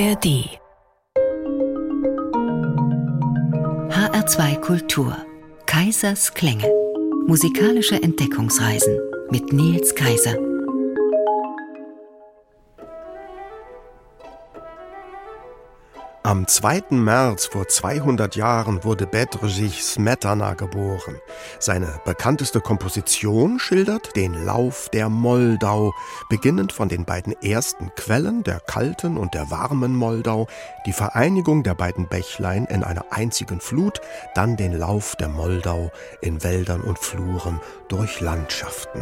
ARD HR2 Kultur. Kaisers Klänge. Musikalische Entdeckungsreisen mit Nils Kaiser Am 2. März vor 200 Jahren wurde Bedřich Smetana geboren. Seine bekannteste Komposition schildert den Lauf der Moldau, beginnend von den beiden ersten Quellen, der kalten und der warmen Moldau, die Vereinigung der beiden Bächlein in einer einzigen Flut, dann den Lauf der Moldau in Wäldern und Fluren durch Landschaften.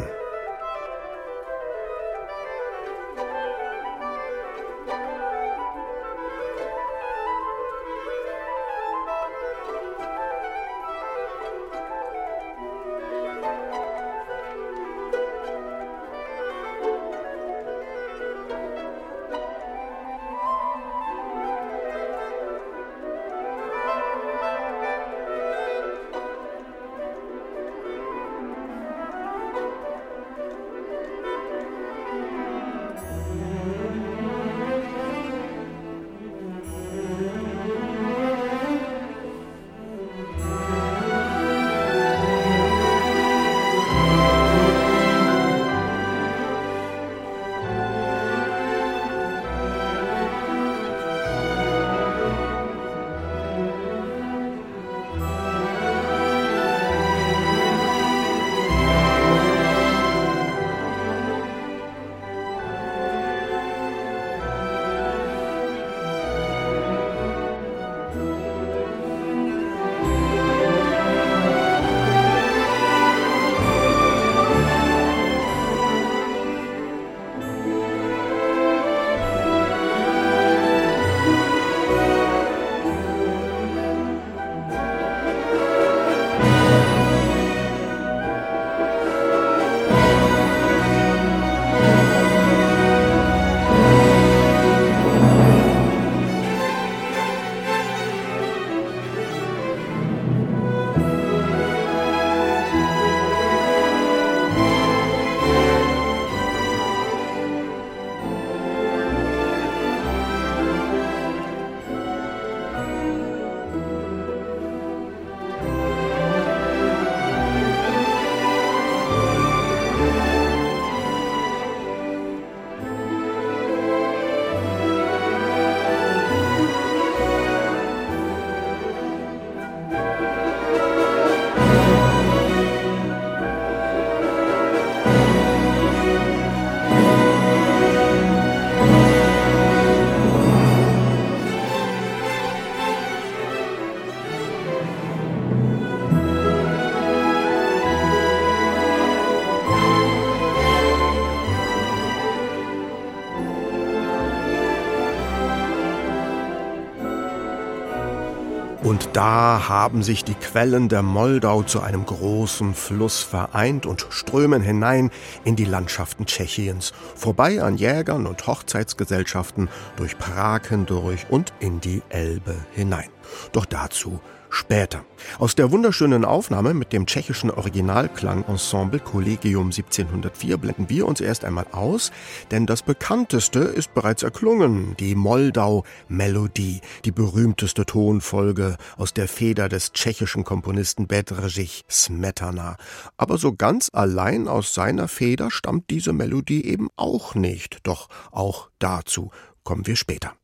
Da haben sich die Quellen der Moldau zu einem großen Fluss vereint und strömen hinein in die Landschaften Tschechiens, vorbei an Jägern und Hochzeitsgesellschaften, durch Prag hindurch und in die Elbe hinein. Doch dazu später. Aus der wunderschönen Aufnahme mit dem tschechischen Originalklangensemble Collegium 1704 blenden wir uns erst einmal aus, denn das bekannteste ist bereits erklungen, die Moldau-Melodie, die berühmteste Tonfolge aus der Feder des tschechischen Komponisten Bedřich Smetana. Aber so ganz allein aus seiner Feder stammt diese Melodie eben auch nicht, doch auch dazu kommen wir später.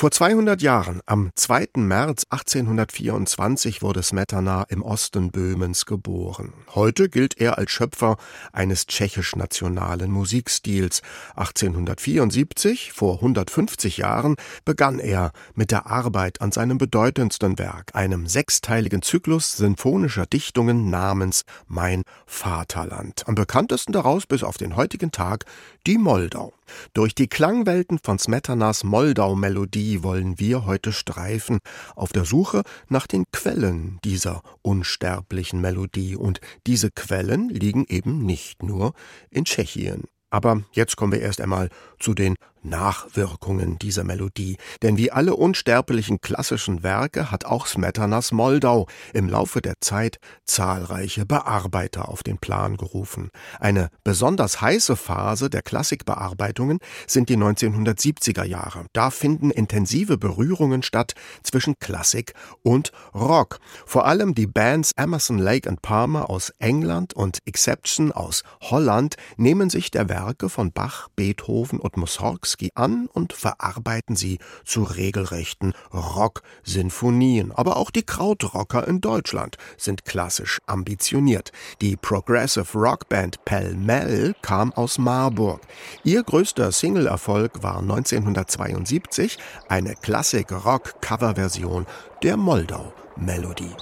Vor 200 Jahren, am 2. März 1824, wurde Smetana im Osten Böhmens geboren. Heute gilt er als Schöpfer eines tschechisch-nationalen Musikstils. 1874, vor 150 Jahren, begann er mit der Arbeit an seinem bedeutendsten Werk, einem sechsteiligen Zyklus sinfonischer Dichtungen namens Mein Vaterland. Am bekanntesten daraus bis auf den heutigen Tag die Moldau. Durch die Klangwelten von Smetanas Moldau-Melodie wollen wir heute streifen, auf der Suche nach den Quellen dieser unsterblichen Melodie. Und diese Quellen liegen eben nicht nur in Tschechien. Aber jetzt kommen wir erst einmal zu den Nachwirkungen dieser Melodie, denn wie alle unsterblichen klassischen Werke hat auch Smetanas Moldau im Laufe der Zeit zahlreiche Bearbeiter auf den Plan gerufen. Eine besonders heiße Phase der Klassikbearbeitungen sind die 1970er Jahre. Da finden intensive Berührungen statt zwischen Klassik und Rock. Vor allem die Bands Emerson, Lake and Palmer aus England und Exception aus Holland nehmen sich der Werke von Bach, Beethoven und Mussorgsky Tchaikovsky an und verarbeiten sie zu regelrechten Rock-Sinfonien. Aber auch die Krautrocker in Deutschland sind klassisch ambitioniert. Die Progressive Rockband Pell Mell kam aus Marburg. Ihr größter Single-Erfolg war 1972 eine Klassik-Rock-Coverversion der Moldau-Melodie.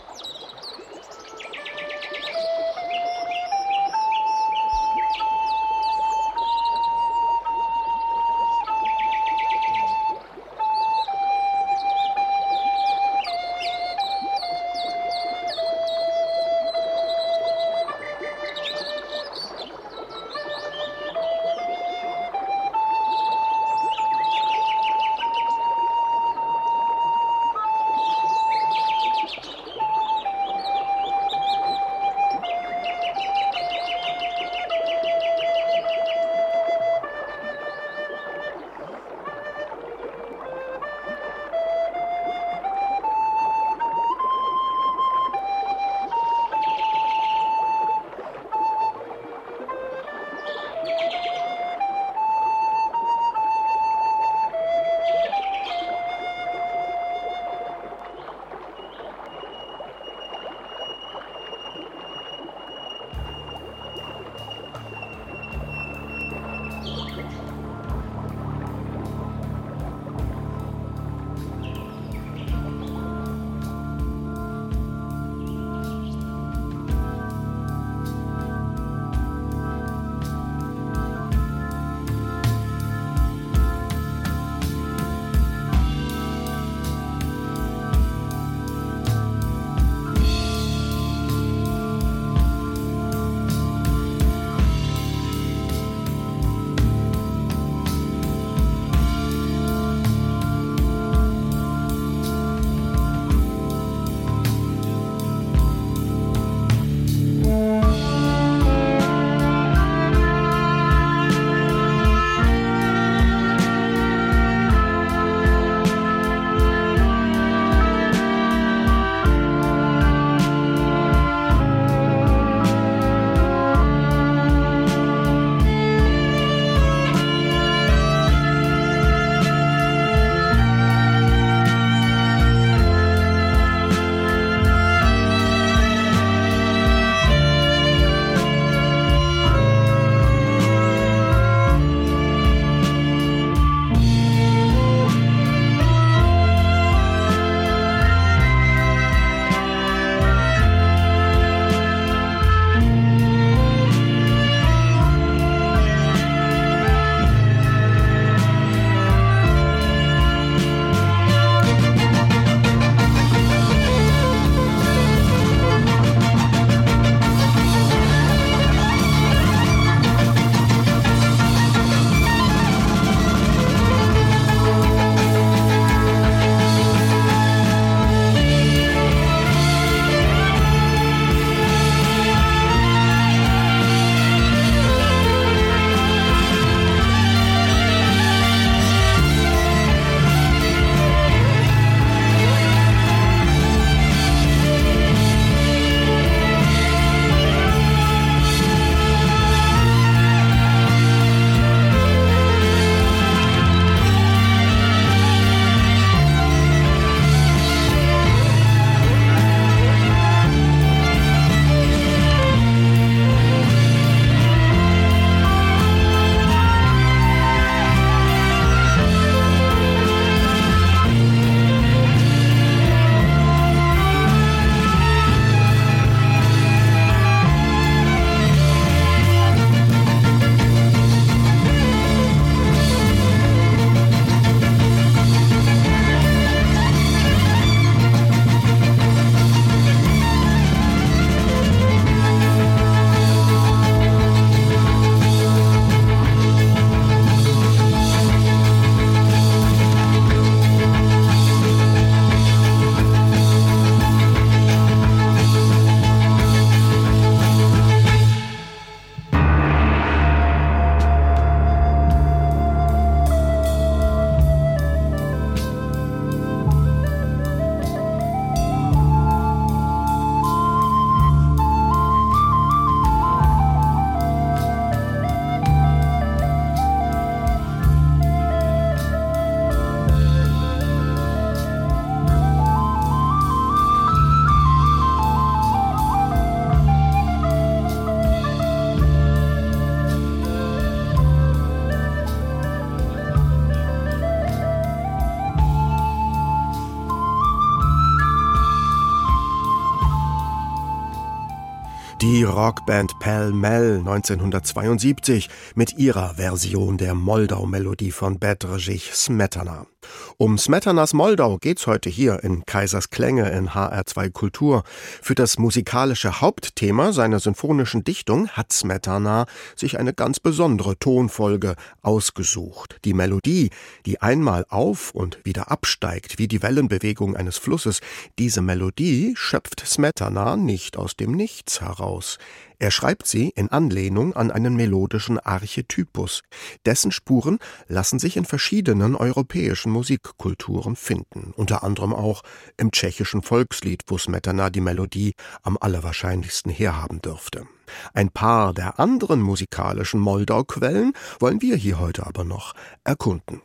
Rockband Pell Mell 1972 mit ihrer Version der Moldau-Melodie von Bedřich Smetana. Um Smetanas Moldau geht's heute hier in Kaisers Klänge in HR2 Kultur. Für das musikalische Hauptthema seiner sinfonischen Dichtung hat Smetana sich eine ganz besondere Tonfolge ausgesucht. Die Melodie, die einmal auf und wieder absteigt, wie die Wellenbewegung eines Flusses, diese Melodie schöpft Smetana nicht aus dem Nichts heraus. Er schreibt sie in Anlehnung an einen melodischen Archetypus. Dessen Spuren lassen sich in verschiedenen europäischen Musikkulturen finden, unter anderem auch im tschechischen Volkslied, wo Smetana die Melodie am allerwahrscheinlichsten herhaben dürfte. Ein paar der anderen musikalischen Moldau-Quellen wollen wir hier heute aber noch erkunden.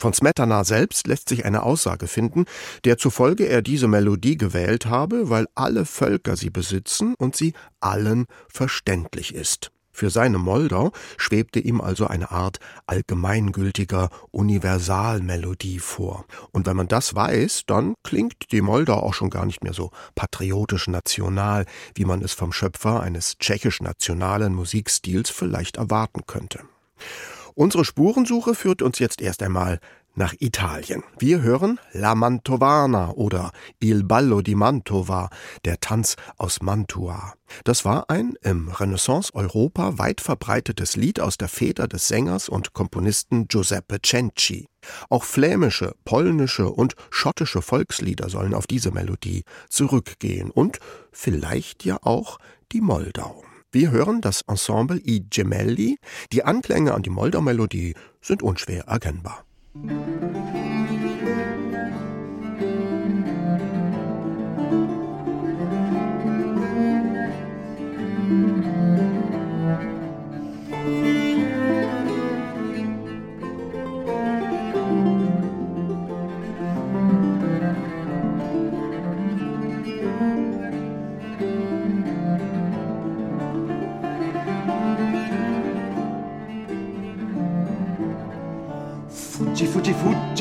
Von Smetana selbst lässt sich eine Aussage finden, der zufolge er diese Melodie gewählt habe, weil alle Völker sie besitzen und sie allen verständlich ist. Für seine Moldau schwebte ihm also eine Art allgemeingültiger Universalmelodie vor. Und wenn man das weiß, dann klingt die Moldau auch schon gar nicht mehr so patriotisch national, wie man es vom Schöpfer eines tschechisch-nationalen Musikstils vielleicht erwarten könnte. Unsere Spurensuche führt uns jetzt erst einmal nach Italien. Wir hören La Mantovana oder Il Ballo di Mantova, der Tanz aus Mantua. Das war ein im Renaissance-Europa weit verbreitetes Lied aus der Feder des Sängers und Komponisten Giuseppe Cenci. Auch flämische, polnische und schottische Volkslieder sollen auf diese Melodie zurückgehen und vielleicht ja auch die Moldau. Wir hören das Ensemble I Gemelli. Die Anklänge an die Moldau-Melodie sind unschwer erkennbar. fuggi,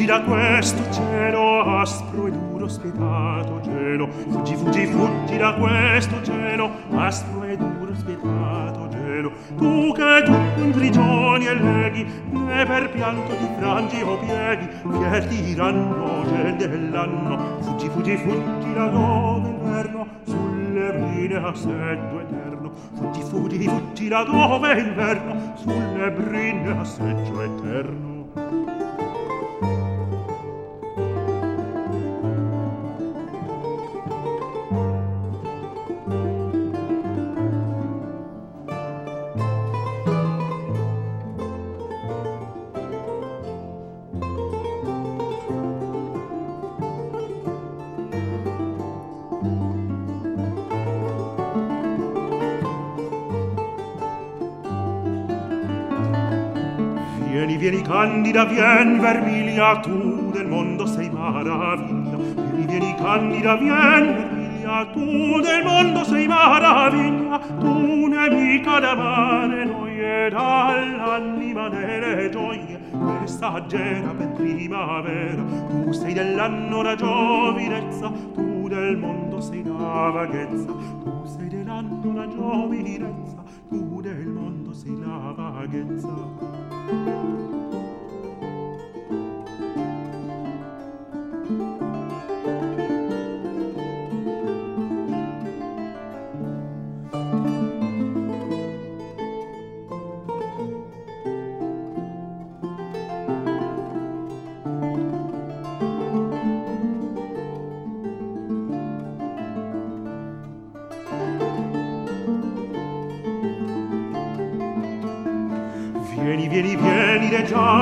da questo cielo aspro e duro spietato cielo fuggi fuggi fuggi da questo cielo aspro e duro spietato cielo tu che tu in prigioni e leghi né per pianto ti frangi o pieghi fier ti diranno gente dell'anno fuggi fuggi fuggi da dove inverno sulle brine a seddo eterno. Fuggi fuggi fuggi da dove inverno sulle brine a seggio eterno. Vieni, vieni candida, vien vermilia, tu del mondo sei maraviglia. Vieni, vieni candida, vien vermilia, tu del mondo sei maraviglia. Tu nemica da mare e dall'anima delle gioie, messaggera per primavera. Tu sei dell'anno la giovinezza, tu del mondo sei la vaghezza, tu sei dell'anno la giovinezza, tu del mondo sei la vaghezza. Música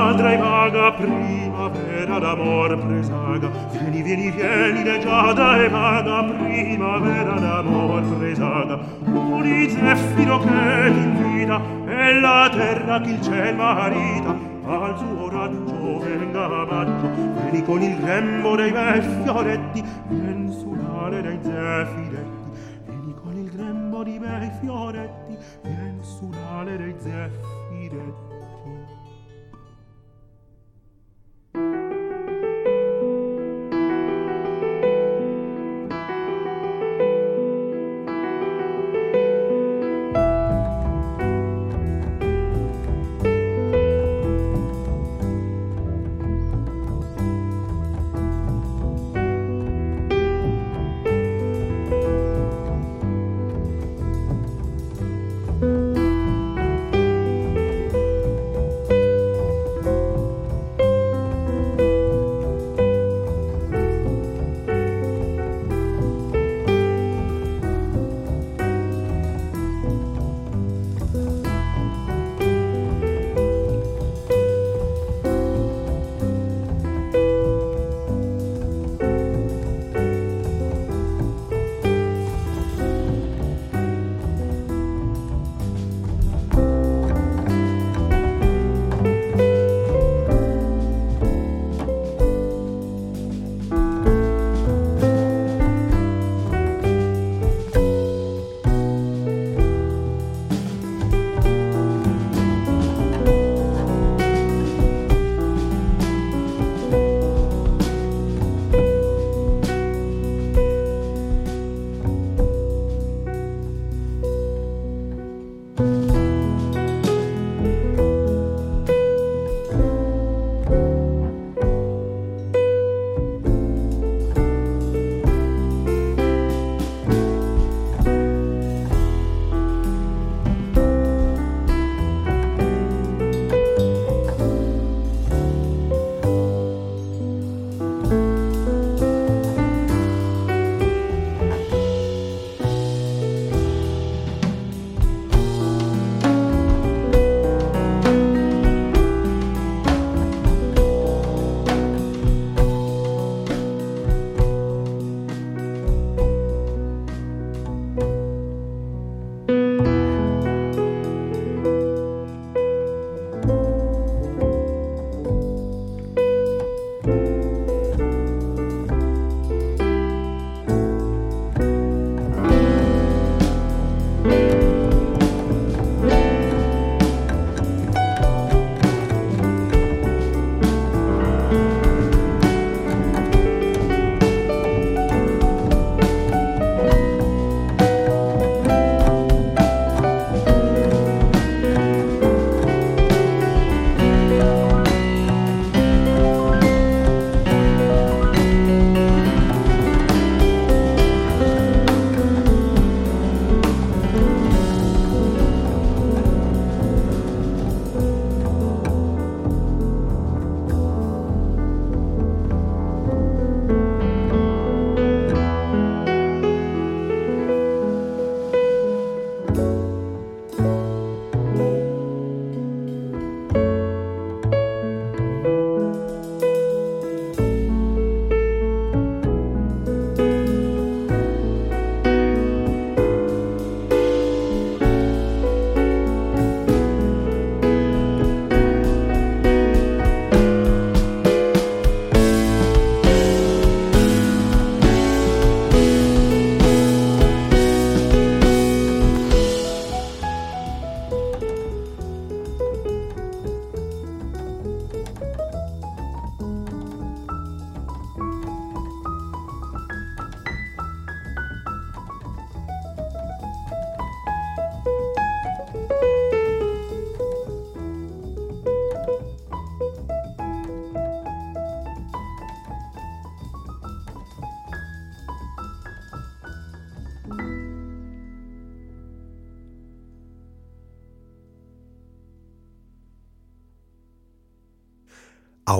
madre e vaga primavera d'amor presaga. Vieni vieni vieni leggiada e vaga primavera d'amor presaga. Poli zeffiro che l'invita e la terra che il ciel marita. Al suo raggio venga maggio vieni con il grembo dei bei fioretti mensulare dei zeffiretti vieni con il grembo dei bei fioretti mensulare dei zeffiretti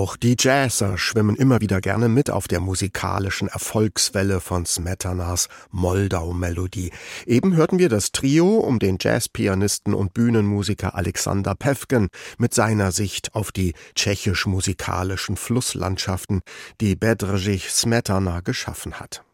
Auch die Jazzer schwimmen immer wieder gerne mit auf der musikalischen Erfolgswelle von Smetanas Moldau-Melodie. Eben hörten wir das Trio um den Jazzpianisten und Bühnenmusiker Alexander Pevken mit seiner Sicht auf die tschechisch-musikalischen Flusslandschaften, die Bedřich Smetana geschaffen hat.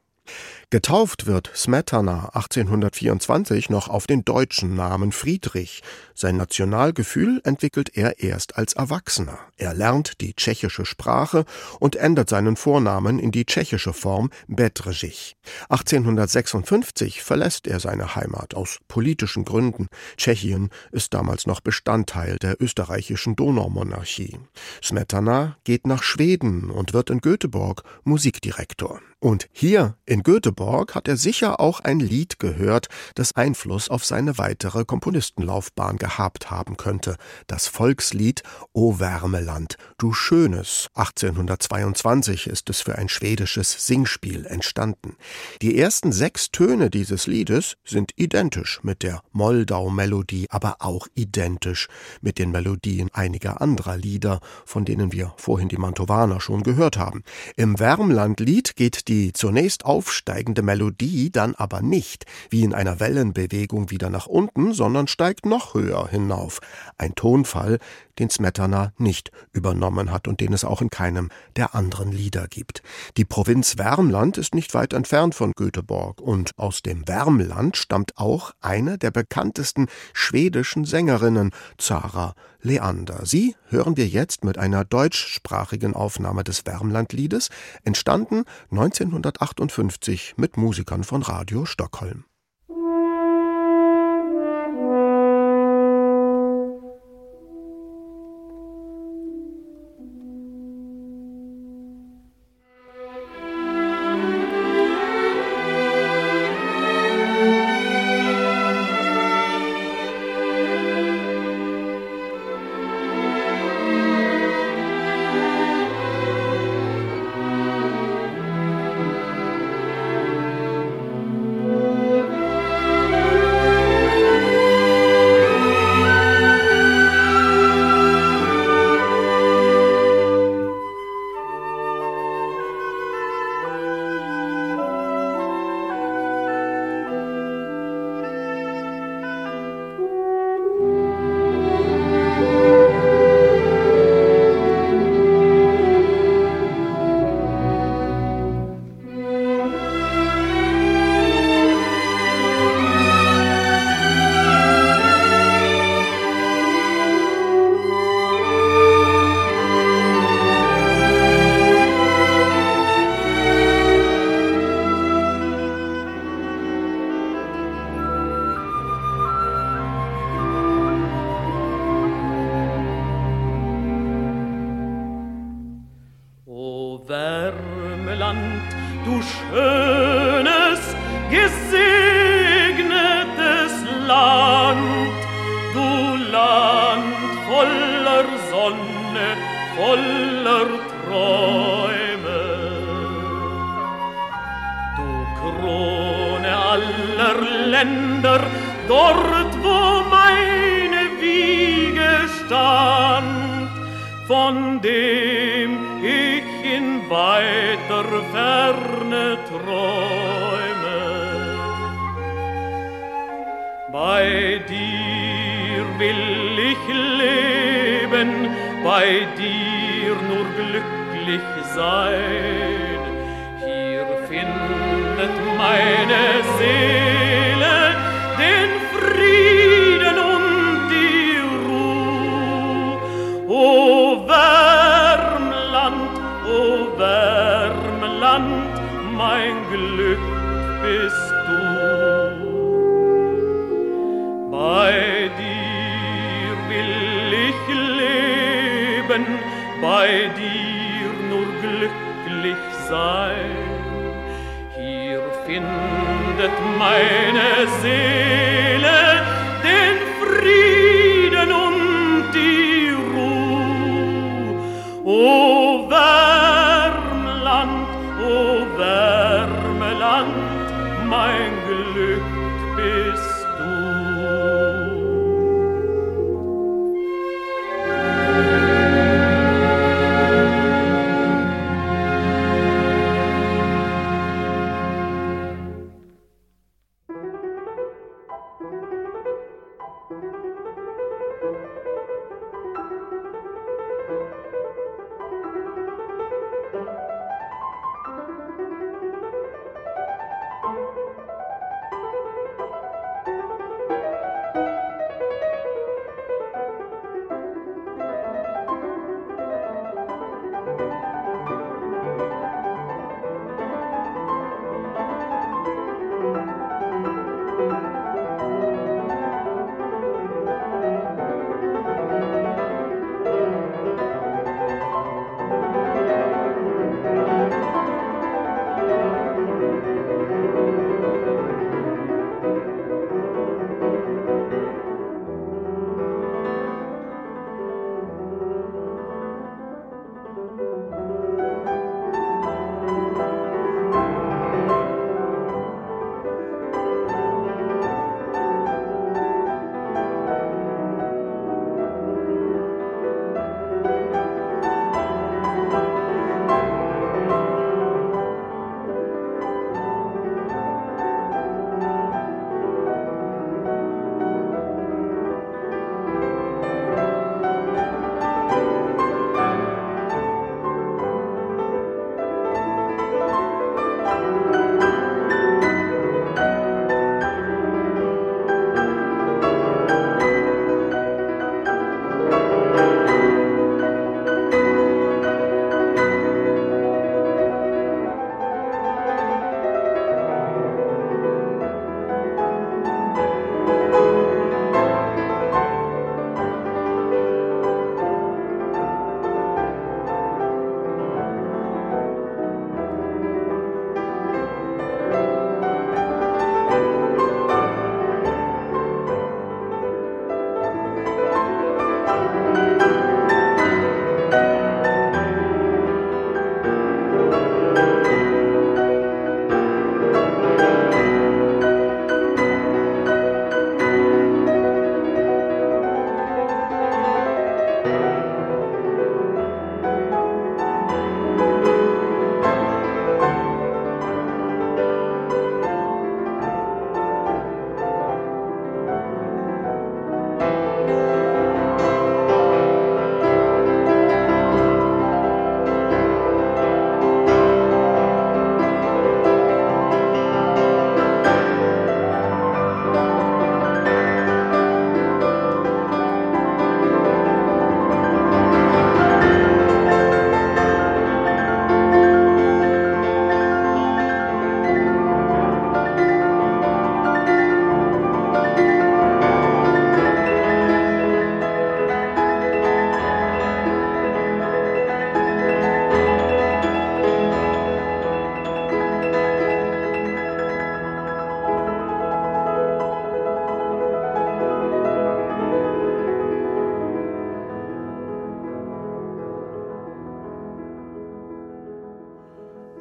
Getauft wird Smetana 1824 noch auf den deutschen Namen Friedrich. Sein Nationalgefühl entwickelt er erst als Erwachsener. Er lernt die tschechische Sprache und ändert seinen Vornamen in die tschechische Form Bedřich. 1856 verlässt er seine Heimat aus politischen Gründen. Tschechien ist damals noch Bestandteil der österreichischen Donaumonarchie. Smetana geht nach Schweden und wird in Göteborg Musikdirektor. Und hier in Göteborg hat er sicher auch ein Lied gehört, das Einfluss auf seine weitere Komponistenlaufbahn gehabt haben könnte. Das Volkslied O Wärmeland, du Schönes. 1822 ist es für ein schwedisches Singspiel entstanden. Die ersten sechs Töne dieses Liedes sind identisch mit der Moldau-Melodie, aber auch identisch mit den Melodien einiger anderer Lieder, von denen wir vorhin die Mantovaner schon gehört haben. Im Wärmlandlied geht die zunächst aufsteigende Melodie dann aber nicht wie in einer Wellenbewegung wieder nach unten, sondern steigt noch höher hinauf. Ein Tonfall, den Smetana nicht übernommen hat und den es auch in keinem der anderen Lieder gibt. Die Provinz Wärmland ist nicht weit entfernt von Göteborg und aus dem Wärmland stammt auch eine der bekanntesten schwedischen Sängerinnen, Zara Leander. Sie hören wir jetzt mit einer deutschsprachigen Aufnahme des Wärmlandliedes, entstanden 1958 mit Musikern von Radio Stockholm. hier nur glücklich sein. Hier findet meine Seele den Frieden und die Ruhe. Oh,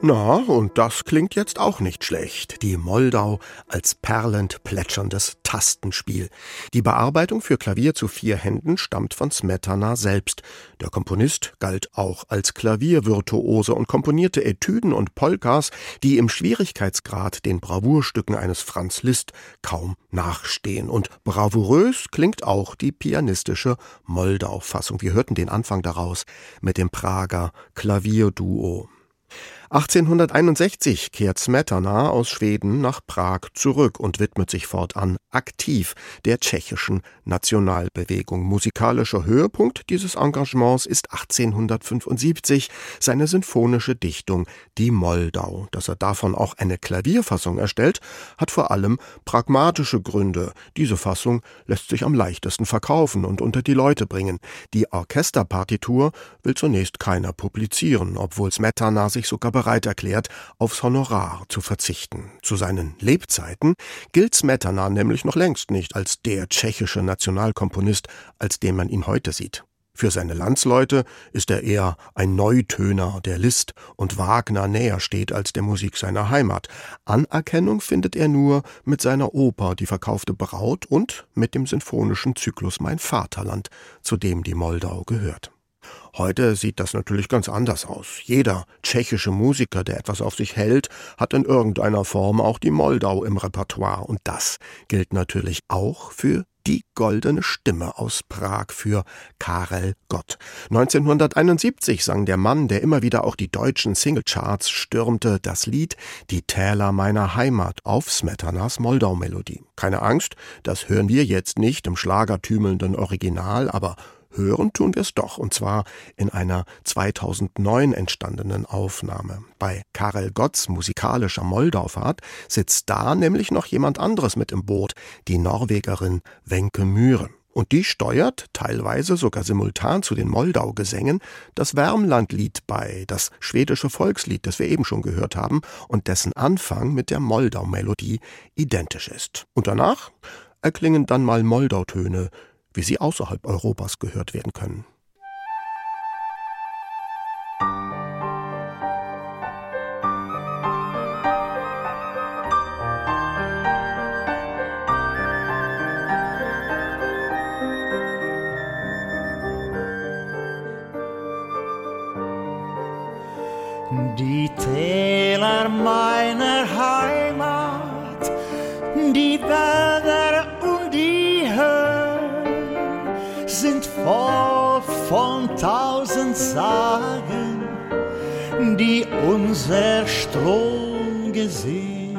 Na, und das klingt jetzt auch nicht schlecht. Die Moldau als perlend plätscherndes Tastenspiel. Die Bearbeitung für Klavier zu vier Händen stammt von Smetana selbst. Der Komponist galt auch als Klaviervirtuose und komponierte Etüden und Polkas, die im Schwierigkeitsgrad den Bravourstücken eines Franz Liszt kaum nachstehen. Und bravourös klingt auch die pianistische Moldau-Fassung. Wir hörten den Anfang daraus mit dem Prager Klavierduo. 1861 kehrt Smetana aus Schweden nach Prag zurück und widmet sich fortan aktiv der tschechischen Nationalbewegung. Musikalischer Höhepunkt dieses Engagements ist 1875 seine sinfonische Dichtung Die Moldau. Dass er davon auch eine Klavierfassung erstellt, hat vor allem pragmatische Gründe. Diese Fassung lässt sich am leichtesten verkaufen und unter die Leute bringen. Die Orchesterpartitur will zunächst keiner publizieren, obwohl Smetana sich sogar bereit erklärt, aufs Honorar zu verzichten. Zu seinen Lebzeiten gilt Smetana nämlich noch längst nicht als der tschechische Nationalkomponist, als den man ihn heute sieht. Für seine Landsleute ist er eher ein Neutöner, der List und Wagner näher steht als der Musik seiner Heimat. Anerkennung findet er nur mit seiner Oper Die verkaufte Braut und mit dem sinfonischen Zyklus Mein Vaterland, zu dem die Moldau gehört. Heute sieht das natürlich ganz anders aus. Jeder tschechische Musiker, der etwas auf sich hält, hat in irgendeiner Form auch die Moldau im Repertoire. Und das gilt natürlich auch für die goldene Stimme aus Prag für Karel Gott. 1971 sang der Mann, der immer wieder auch die deutschen Singlecharts stürmte, das Lied Die Täler meiner Heimat auf Smetanas Moldau-Melodie. Keine Angst, das hören wir jetzt nicht im schlagertümelnden Original, aber Hören tun wir es doch, und zwar in einer 2009 entstandenen Aufnahme. Bei Karel Gotts musikalischer Moldaufahrt sitzt da nämlich noch jemand anderes mit im Boot, die Norwegerin Wenke Mühre. Und die steuert, teilweise sogar simultan zu den Moldau-Gesängen, das Wärmlandlied bei, das schwedische Volkslied, das wir eben schon gehört haben und dessen Anfang mit der Moldau-Melodie identisch ist. Und danach erklingen dann mal Moldau-Töne, wie sie außerhalb Europas gehört werden können. Die Täler meiner Heimat, die Wälder sind voll von tausend Sagen, die unser Strom gesehen.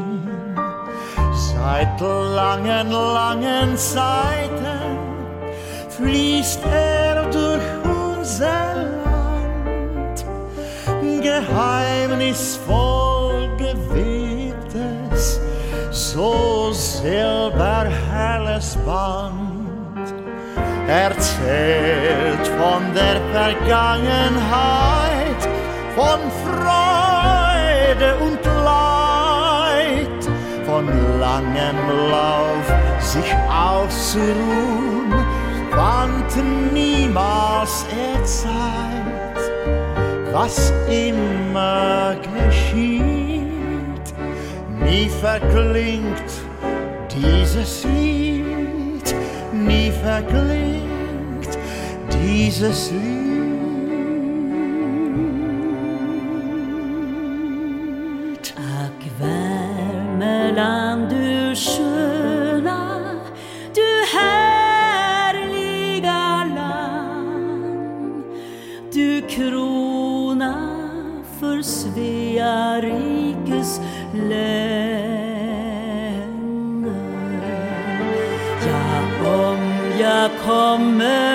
Seit langen, langen Zeiten fließt er durch unser Land, geheimnisvoll gewebtes, so silberhelles Band, erzählt von der Vergangenheit, von Freude und Leid, von langem Lauf sich auszuruhen, wand niemals er Zeit, was immer geschieht, nie verklingt dieses Lied, nie verklingt dieses Lied. Ack Värmeland, du sköna, du härliga land. Du krona för Svea rikes länder. Ja, om jag kommer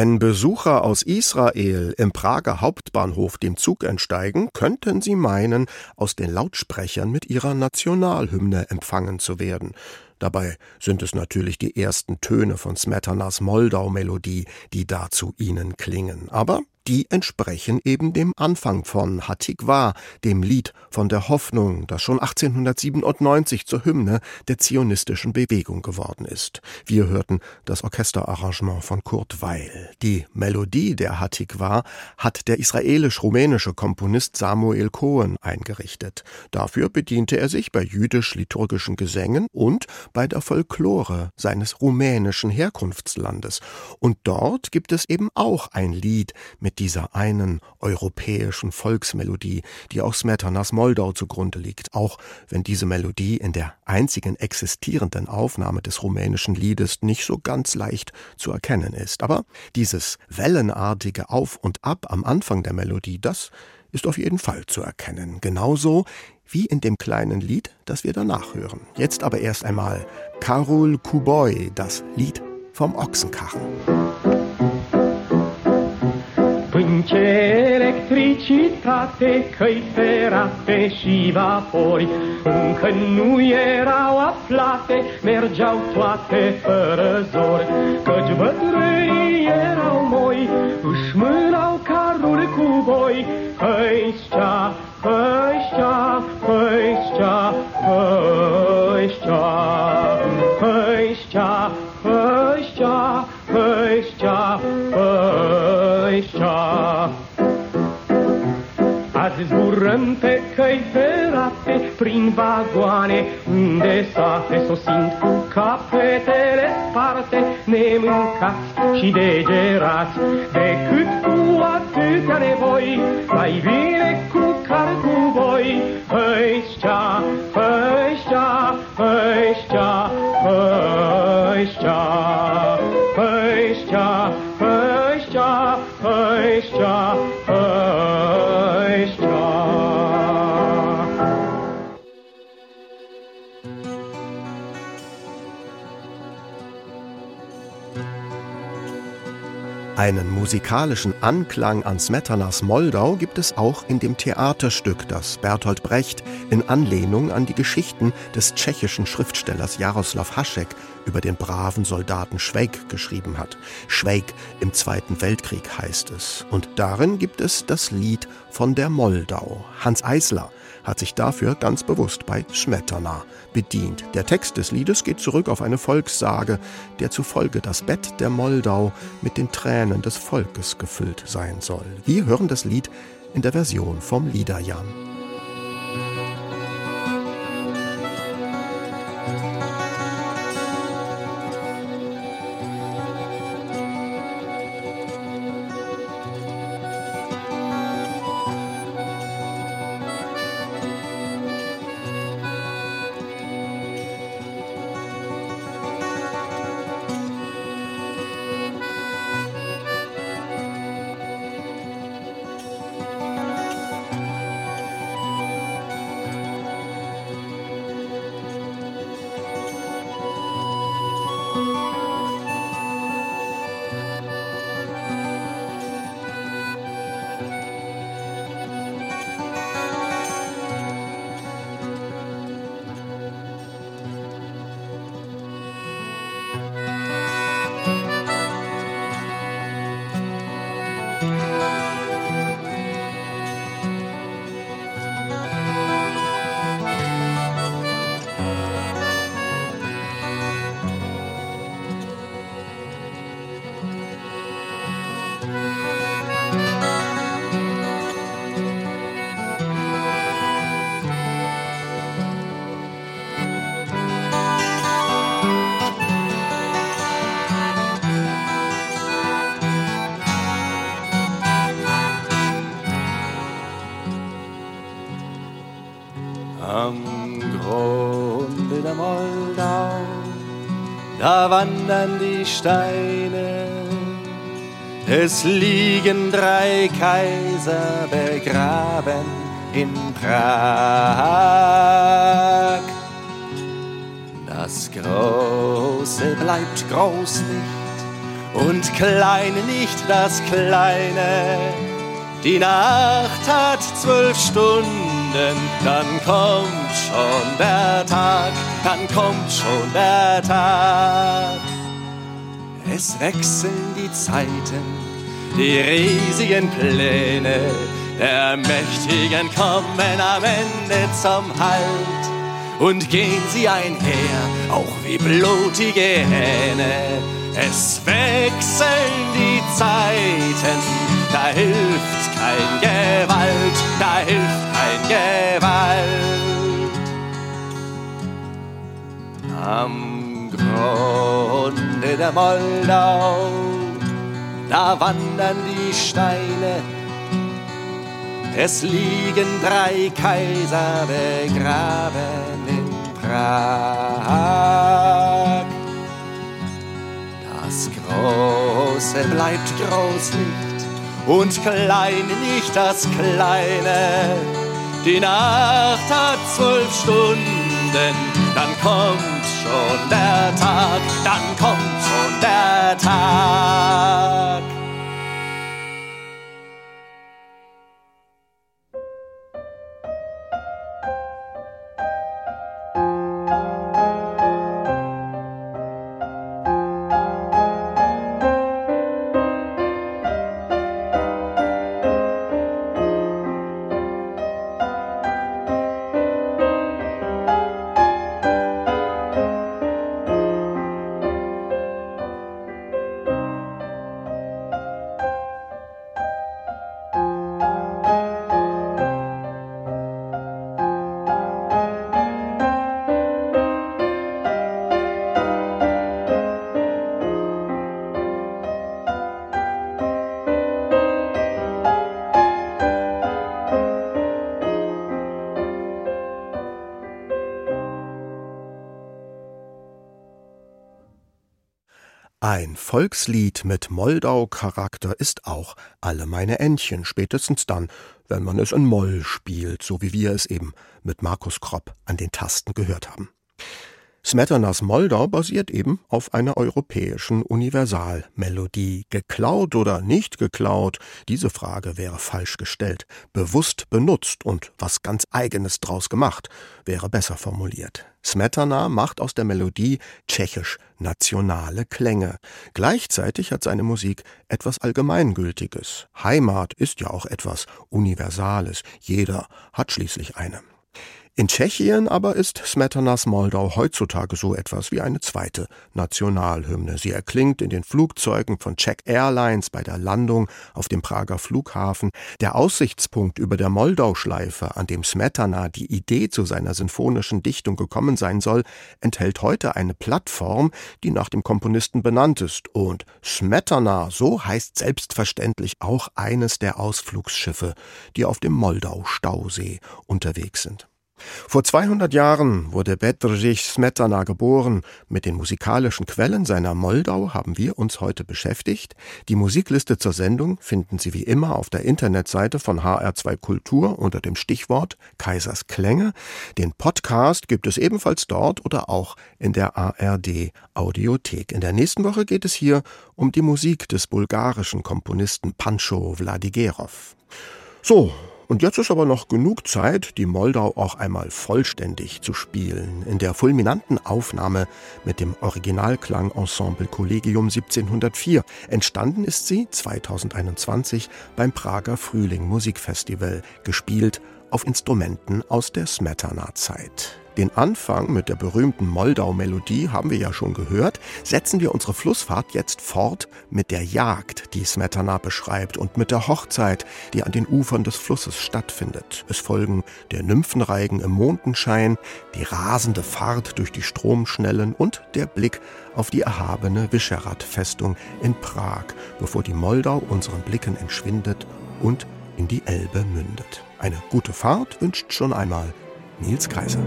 Wenn Besucher aus Israel im Prager Hauptbahnhof dem Zug entsteigen, könnten sie meinen, aus den Lautsprechern mit ihrer Nationalhymne empfangen zu werden. Dabei sind es natürlich die ersten Töne von Smetanas Moldau-Melodie, die da zu ihnen klingen. Aber die entsprechen eben dem Anfang von Hatikwa, dem Lied von der Hoffnung, das schon 1897 zur Hymne der zionistischen Bewegung geworden ist. Wir hörten das Orchesterarrangement von Kurt Weil. Die Melodie der Hatikwa hat der israelisch-rumänische Komponist Samuel Cohen eingerichtet. Dafür bediente er sich bei jüdisch-liturgischen Gesängen und bei der Folklore seines rumänischen Herkunftslandes. Und dort gibt es eben auch ein Lied mit dieser einen europäischen Volksmelodie, die auch Smetanas Moldau zugrunde liegt, auch wenn diese Melodie in der einzigen existierenden Aufnahme des rumänischen Liedes nicht so ganz leicht zu erkennen ist. Aber dieses wellenartige Auf und Ab am Anfang der Melodie, das ist auf jeden Fall zu erkennen. Genauso wie in dem kleinen Lied, das wir danach hören. Jetzt aber erst einmal Karol Kuboy, das Lied vom Ochsenkarren. Pânce, electricitate, căi ferate și vapori. Încă nu erau aflate, mergeau toate fără zor Căci bătrânii erau moi, își mânau carul cu boi. Hăișcea, hăișcea, hăișcea, hăișcea Hăișcea, Azi zburăm pe căi ferate, prin vagoane, unde sate, sosind cu capetele sparte, nemâncați și degerați, decât cu atâtea nevoi, mai bine cu car cu voi, hăișcea, hăișcea, hăișcea, Einen musikalischen Anklang an Smetanas Moldau gibt es auch in dem Theaterstück, das Bertolt Brecht in Anlehnung an die Geschichten des tschechischen Schriftstellers Jaroslav Hašek über den braven Soldaten Schweig geschrieben hat. Schweig im Zweiten Weltkrieg heißt es. Und darin gibt es das Lied von der Moldau. Hans Eisler hat sich dafür ganz bewusst bei Smetana bedient. Der Text des Liedes geht zurück auf eine Volkssage, der zufolge das Bett der Moldau mit den Tränen des Volkes gefüllt sein soll. Wir hören das Lied in der Version vom Liederjan. Steine. Es liegen drei Kaiser begraben in Prag. Das Große bleibt groß nicht und klein nicht das Kleine. Die Nacht hat zwölf Stunden, dann kommt schon der Tag, dann kommt schon der Tag. Es wechseln die Zeiten, die riesigen Pläne der Mächtigen kommen am Ende zum Halt und gehen sie einher, auch wie blutige Hähne. Es wechseln die Zeiten, da hilft kein Gewalt, da hilft kein Gewalt. Am Grunde der Moldau, da wandern die Steine, es liegen drei Kaiser begraben in Prag. Das Große bleibt groß nicht und klein nicht das Kleine. Die Nacht hat zwölf Stunden, dann kommt schon der Tag, dann kommt schon der Tag. Volkslied mit Moldau-Charakter ist auch Alle meine Entchen, spätestens dann, wenn man es in Moll spielt, so wie wir es eben mit Markus Kropp an den Tasten gehört haben. Smetanas Moldau basiert eben auf einer europäischen Universalmelodie. Geklaut oder nicht geklaut, diese Frage wäre falsch gestellt. Bewusst benutzt und was ganz eigenes draus gemacht, wäre besser formuliert. Smetana macht aus der Melodie tschechisch nationale Klänge. Gleichzeitig hat seine Musik etwas Allgemeingültiges. Heimat ist ja auch etwas Universales. Jeder hat schließlich eine. In Tschechien aber ist Smetanas Moldau heutzutage so etwas wie eine zweite Nationalhymne. Sie erklingt in den Flugzeugen von Czech Airlines bei der Landung auf dem Prager Flughafen. Der Aussichtspunkt über der Moldau-Schleife, an dem Smetana die Idee zu seiner sinfonischen Dichtung gekommen sein soll, enthält heute eine Plattform, die nach dem Komponisten benannt ist. Und Smetana, so heißt selbstverständlich auch eines der Ausflugsschiffe, die auf dem Moldau-Stausee unterwegs sind. Vor 200 Jahren wurde Bedřich Smetana geboren. Mit den musikalischen Quellen seiner Moldau haben wir uns heute beschäftigt. Die Musikliste zur Sendung finden Sie wie immer auf der Internetseite von HR2 Kultur unter dem Stichwort Kaisers Klänge. Den Podcast gibt es ebenfalls dort oder auch in der ARD Audiothek. In der nächsten Woche geht es hier um die Musik des bulgarischen Komponisten Pancho Vladigerov. So, und jetzt ist aber noch genug Zeit, die Moldau auch einmal vollständig zu spielen. In der fulminanten Aufnahme mit dem Originalklangensemble Collegium 1704. Entstanden ist sie 2021 beim Prager Frühling Musikfestival, gespielt auf Instrumenten aus der Smetana-Zeit. Den Anfang mit der berühmten Moldau-Melodie haben wir ja schon gehört. Setzen wir unsere Flussfahrt jetzt fort mit der Jagd, die Smetana beschreibt, und mit der Hochzeit, die an den Ufern des Flusses stattfindet. Es folgen der Nymphenreigen im Mondenschein, die rasende Fahrt durch die Stromschnellen und der Blick auf die erhabene Visegrad-Festung in Prag, bevor die Moldau unseren Blicken entschwindet und in die Elbe mündet. Eine gute Fahrt wünscht schon einmal Nils Kaiser.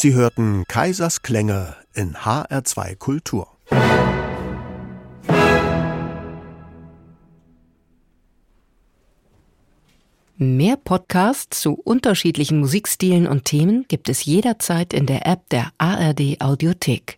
Sie hörten Kaisers Klänge in HR2 Kultur. Mehr Podcasts zu unterschiedlichen Musikstilen und Themen gibt es jederzeit in der App der ARD Audiothek.